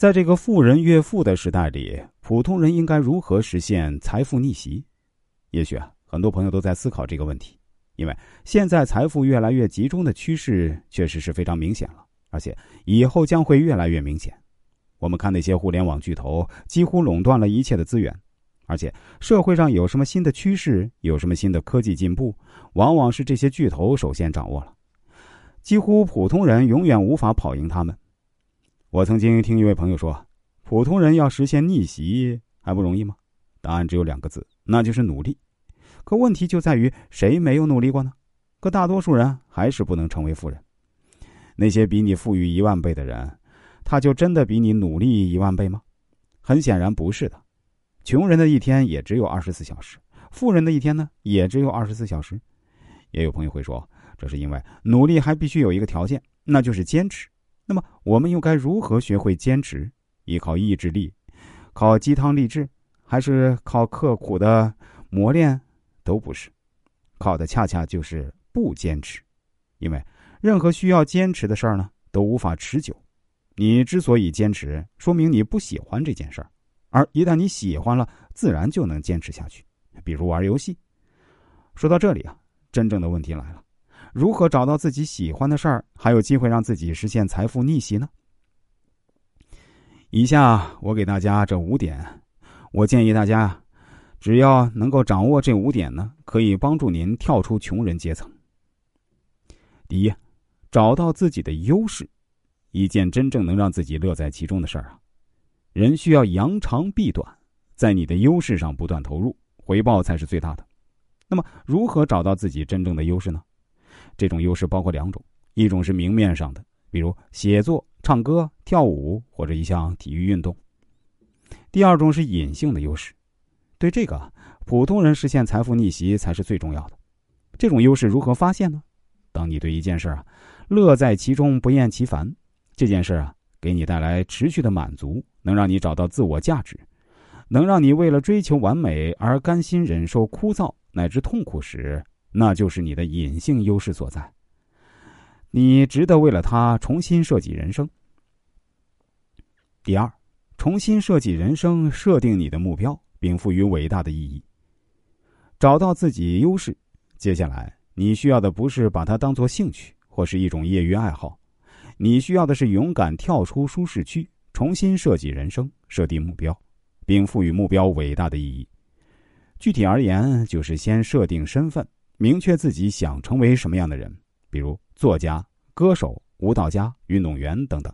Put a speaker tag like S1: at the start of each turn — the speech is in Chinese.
S1: 在这个富人越富的时代里，普通人应该如何实现财富逆袭？也许啊，很多朋友都在思考这个问题，因为现在财富越来越集中的趋势确实是非常明显了，而且以后将会越来越明显。我们看那些互联网巨头几乎垄断了一切的资源，而且社会上有什么新的趋势，有什么新的科技进步，往往是这些巨头首先掌握了，几乎普通人永远无法跑赢他们。我曾经听一位朋友说，普通人要实现逆袭还不容易吗？答案只有两个字，那就是努力。可问题就在于谁没有努力过呢？可大多数人还是不能成为富人。那些比你富裕一万倍的人，他就真的比你努力一万倍吗？很显然不是的。穷人的一天也只有二十四小时，富人的一天呢也只有二十四小时。也有朋友会说，这是因为努力还必须有一个条件，那就是坚持。那么，我们又该如何学会坚持？依靠意志力，靠鸡汤励志，还是靠刻苦的磨练？都不是，靠的恰恰就是不坚持。因为任何需要坚持的事儿呢，都无法持久。你之所以坚持，说明你不喜欢这件事儿，而一旦你喜欢了，自然就能坚持下去。比如玩游戏。说到这里啊，真正的问题来了。如何找到自己喜欢的事儿，还有机会让自己实现财富逆袭呢？以下我给大家这五点，我建议大家，只要能够掌握这五点呢，可以帮助您跳出穷人阶层。第一，找到自己的优势，一件真正能让自己乐在其中的事儿啊。人需要扬长避短，在你的优势上不断投入，回报才是最大的。那么，如何找到自己真正的优势呢？这种优势包括两种，一种是明面上的，比如写作、唱歌、跳舞或者一项体育运动；第二种是隐性的优势。对这个，普通人实现财富逆袭才是最重要的。这种优势如何发现呢？当你对一件事啊，乐在其中不厌其烦，这件事啊给你带来持续的满足，能让你找到自我价值，能让你为了追求完美而甘心忍受枯燥乃至痛苦时。那就是你的隐性优势所在。你值得为了它重新设计人生。第二，重新设计人生，设定你的目标，并赋予伟大的意义。找到自己优势，接下来你需要的不是把它当做兴趣或是一种业余爱好，你需要的是勇敢跳出舒适区，重新设计人生，设定目标，并赋予目标伟大的意义。具体而言，就是先设定身份。明确自己想成为什么样的人，比如作家、歌手、舞蹈家、运动员等等。